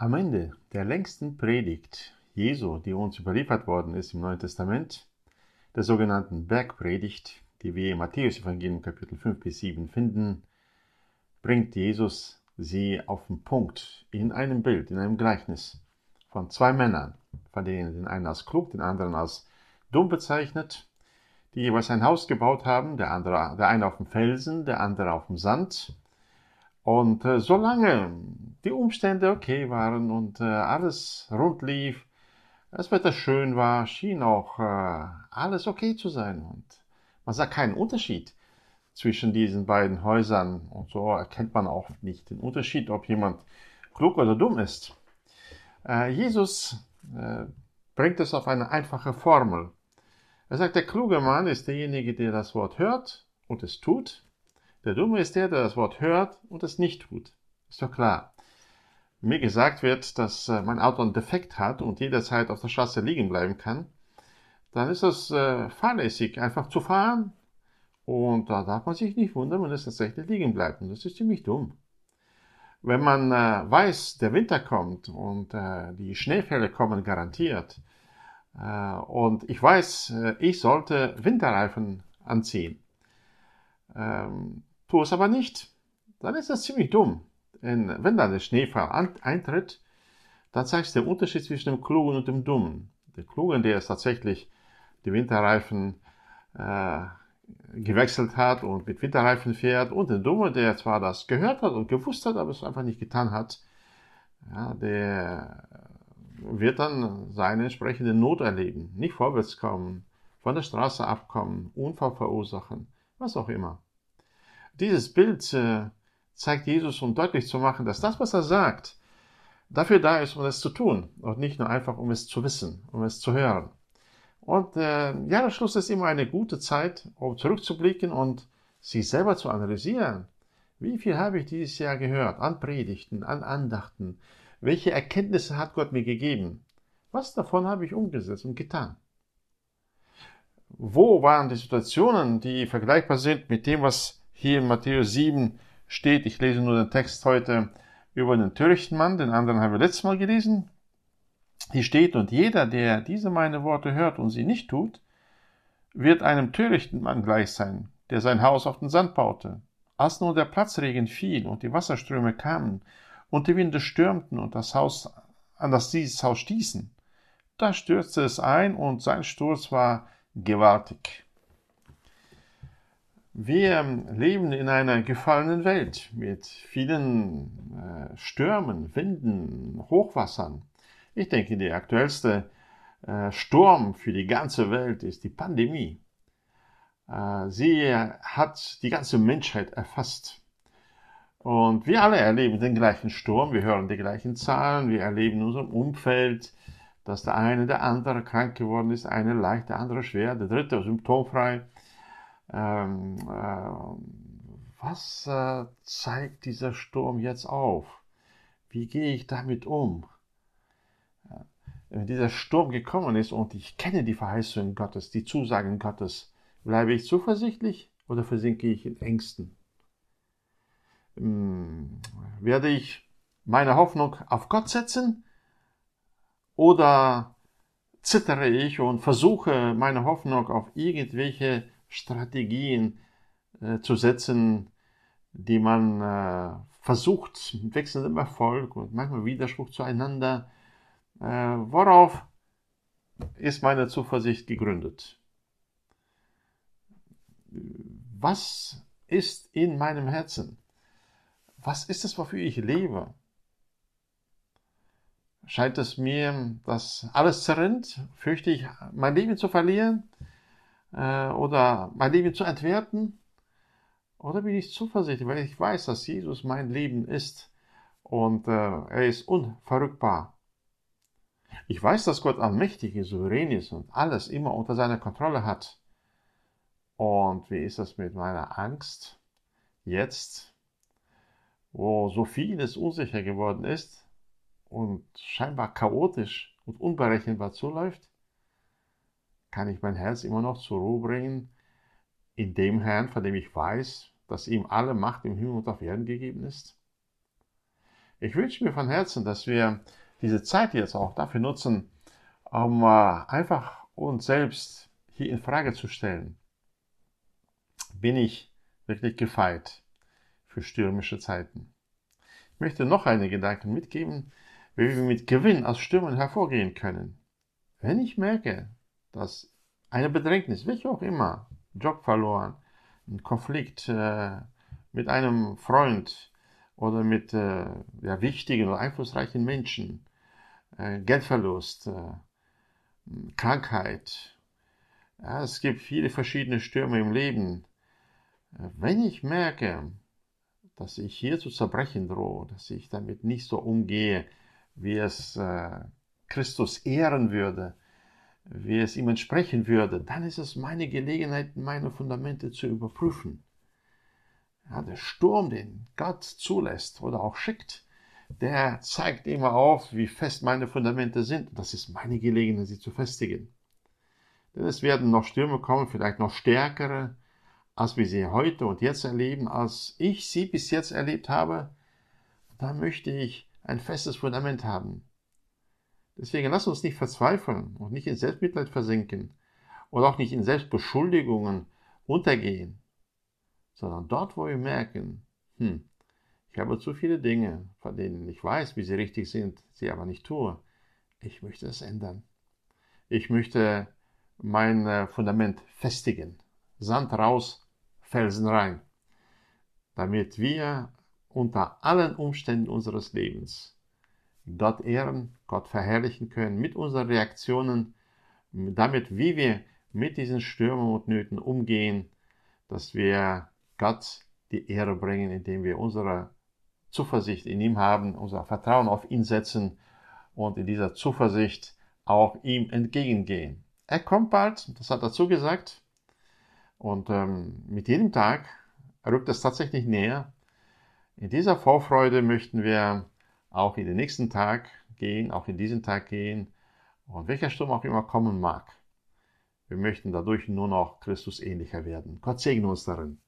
Am Ende der längsten Predigt Jesu, die uns überliefert worden ist im Neuen Testament, der sogenannten Bergpredigt, die wir im Matthäus-Evangelium Kapitel 5 bis 7 finden, bringt Jesus sie auf den Punkt in einem Bild, in einem Gleichnis von zwei Männern, von denen den einen als klug, den anderen als dumm bezeichnet, die jeweils ein Haus gebaut haben, der andere, der eine auf dem Felsen, der andere auf dem Sand. Und äh, solange die Umstände okay waren und äh, alles rund lief, das Wetter schön war, schien auch äh, alles okay zu sein. Und man sah keinen Unterschied zwischen diesen beiden Häusern. Und so erkennt man auch nicht den Unterschied, ob jemand klug oder dumm ist. Äh, Jesus äh, bringt es auf eine einfache Formel. Er sagt, der kluge Mann ist derjenige, der das Wort hört und es tut. Der Dumme ist der, der das Wort hört und es nicht tut. Ist doch klar. Mir gesagt wird, dass äh, mein Auto einen Defekt hat und jederzeit auf der Straße liegen bleiben kann, dann ist es äh, fahrlässig, einfach zu fahren. Und da darf man sich nicht wundern, wenn es tatsächlich liegen bleibt. Und das ist ziemlich dumm. Wenn man äh, weiß, der Winter kommt und die Schneefälle kommen garantiert, und ich weiß, ich sollte Winterreifen anziehen, ähm, tue es aber nicht, dann ist das ziemlich dumm. Denn wenn dann der Schneefall eintritt, dann zeigst du den Unterschied zwischen dem Klugen und dem Dummen. Der Klugen, der es tatsächlich die Winterreifen äh, gewechselt hat und mit Winterreifen fährt, und der Dumme, der zwar das gehört hat und gewusst hat, aber es einfach nicht getan hat, ja, der wird dann seine entsprechende Not erleben, nicht vorwärts kommen, von der Straße abkommen, Unfall verursachen, was auch immer. Dieses Bild äh, zeigt Jesus, um deutlich zu machen, dass das, was er sagt, dafür da ist, um es zu tun und nicht nur einfach, um es zu wissen, um es zu hören. Und äh, Jahresschluss ist immer eine gute Zeit, um zurückzublicken und sich selber zu analysieren. Wie viel habe ich dieses Jahr gehört an Predigten, an Andachten? Welche Erkenntnisse hat Gott mir gegeben? Was davon habe ich umgesetzt und getan? Wo waren die Situationen, die vergleichbar sind mit dem, was hier in Matthäus 7 steht, ich lese nur den Text heute über den törichten Mann, den anderen haben wir letztes Mal gelesen. Hier steht, und jeder, der diese meine Worte hört und sie nicht tut, wird einem törichten Mann gleich sein, der sein Haus auf den Sand baute. Als nun der Platzregen fiel und die Wasserströme kamen und die Winde stürmten und das Haus, an das dieses Haus stießen, da stürzte es ein und sein Sturz war gewaltig. Wir leben in einer gefallenen Welt mit vielen äh, Stürmen, Winden, Hochwassern. Ich denke, der aktuellste äh, Sturm für die ganze Welt ist die Pandemie. Äh, sie hat die ganze Menschheit erfasst. Und wir alle erleben den gleichen Sturm, wir hören die gleichen Zahlen, wir erleben in unserem Umfeld, dass der eine, der andere krank geworden ist, eine leicht, der andere schwer, der dritte symptomfrei ähm, äh, was äh, zeigt dieser Sturm jetzt auf? Wie gehe ich damit um? Wenn dieser Sturm gekommen ist und ich kenne die Verheißungen Gottes, die Zusagen Gottes, bleibe ich zuversichtlich oder versinke ich in Ängsten? Hm, werde ich meine Hoffnung auf Gott setzen oder zittere ich und versuche meine Hoffnung auf irgendwelche Strategien äh, zu setzen, die man äh, versucht mit wechselndem Erfolg und manchmal Widerspruch zueinander. Äh, worauf ist meine Zuversicht gegründet? Was ist in meinem Herzen? Was ist es, wofür ich lebe? Scheint es mir, dass alles zerrinnt? Fürchte ich, mein Leben zu verlieren? Äh, oder mein Leben zu entwerten? Oder bin ich zuversichtlich, weil ich weiß, dass Jesus mein Leben ist und äh, er ist unverrückbar. Ich weiß, dass Gott allmächtig ist, souverän ist und alles immer unter seiner Kontrolle hat. Und wie ist das mit meiner Angst jetzt, wo so vieles unsicher geworden ist und scheinbar chaotisch und unberechenbar zuläuft? Kann ich mein Herz immer noch zur Ruhe bringen in dem Herrn, von dem ich weiß, dass ihm alle Macht im Himmel und auf Erden gegeben ist? Ich wünsche mir von Herzen, dass wir diese Zeit jetzt auch dafür nutzen, um äh, einfach uns selbst hier in Frage zu stellen. Bin ich wirklich gefeit für stürmische Zeiten? Ich möchte noch einige Gedanken mitgeben, wie wir mit Gewinn aus Stürmen hervorgehen können. Wenn ich merke, dass eine Bedrängnis, welche auch immer, Job verloren, ein Konflikt äh, mit einem Freund oder mit äh, ja, wichtigen oder einflussreichen Menschen, äh, Geldverlust, äh, Krankheit. Ja, es gibt viele verschiedene Stürme im Leben. Äh, wenn ich merke, dass ich hier zu zerbrechen drohe, dass ich damit nicht so umgehe, wie es äh, Christus ehren würde, wie es ihm entsprechen würde, dann ist es meine Gelegenheit, meine Fundamente zu überprüfen. Ja, der Sturm, den Gott zulässt oder auch schickt, der zeigt immer auf, wie fest meine Fundamente sind. Das ist meine Gelegenheit, sie zu festigen. Denn es werden noch Stürme kommen, vielleicht noch stärkere, als wir sie heute und jetzt erleben, als ich sie bis jetzt erlebt habe. Da möchte ich ein festes Fundament haben. Deswegen lass uns nicht verzweifeln und nicht in Selbstmitleid versinken und auch nicht in Selbstbeschuldigungen untergehen, sondern dort, wo wir merken, hm, ich habe zu viele Dinge, von denen ich weiß, wie sie richtig sind, sie aber nicht tue. Ich möchte es ändern. Ich möchte mein äh, Fundament festigen. Sand raus, Felsen rein. Damit wir unter allen Umständen unseres Lebens Gott ehren, Gott verherrlichen können mit unseren Reaktionen, damit, wie wir mit diesen Stürmen und Nöten umgehen, dass wir Gott die Ehre bringen, indem wir unsere Zuversicht in ihm haben, unser Vertrauen auf ihn setzen und in dieser Zuversicht auch ihm entgegengehen. Er kommt bald, das hat er zugesagt. Und ähm, mit jedem Tag rückt es tatsächlich näher. In dieser Vorfreude möchten wir auch in den nächsten Tag gehen, auch in diesen Tag gehen und welcher Sturm auch immer kommen mag. Wir möchten dadurch nur noch Christus ähnlicher werden. Gott segne uns darin.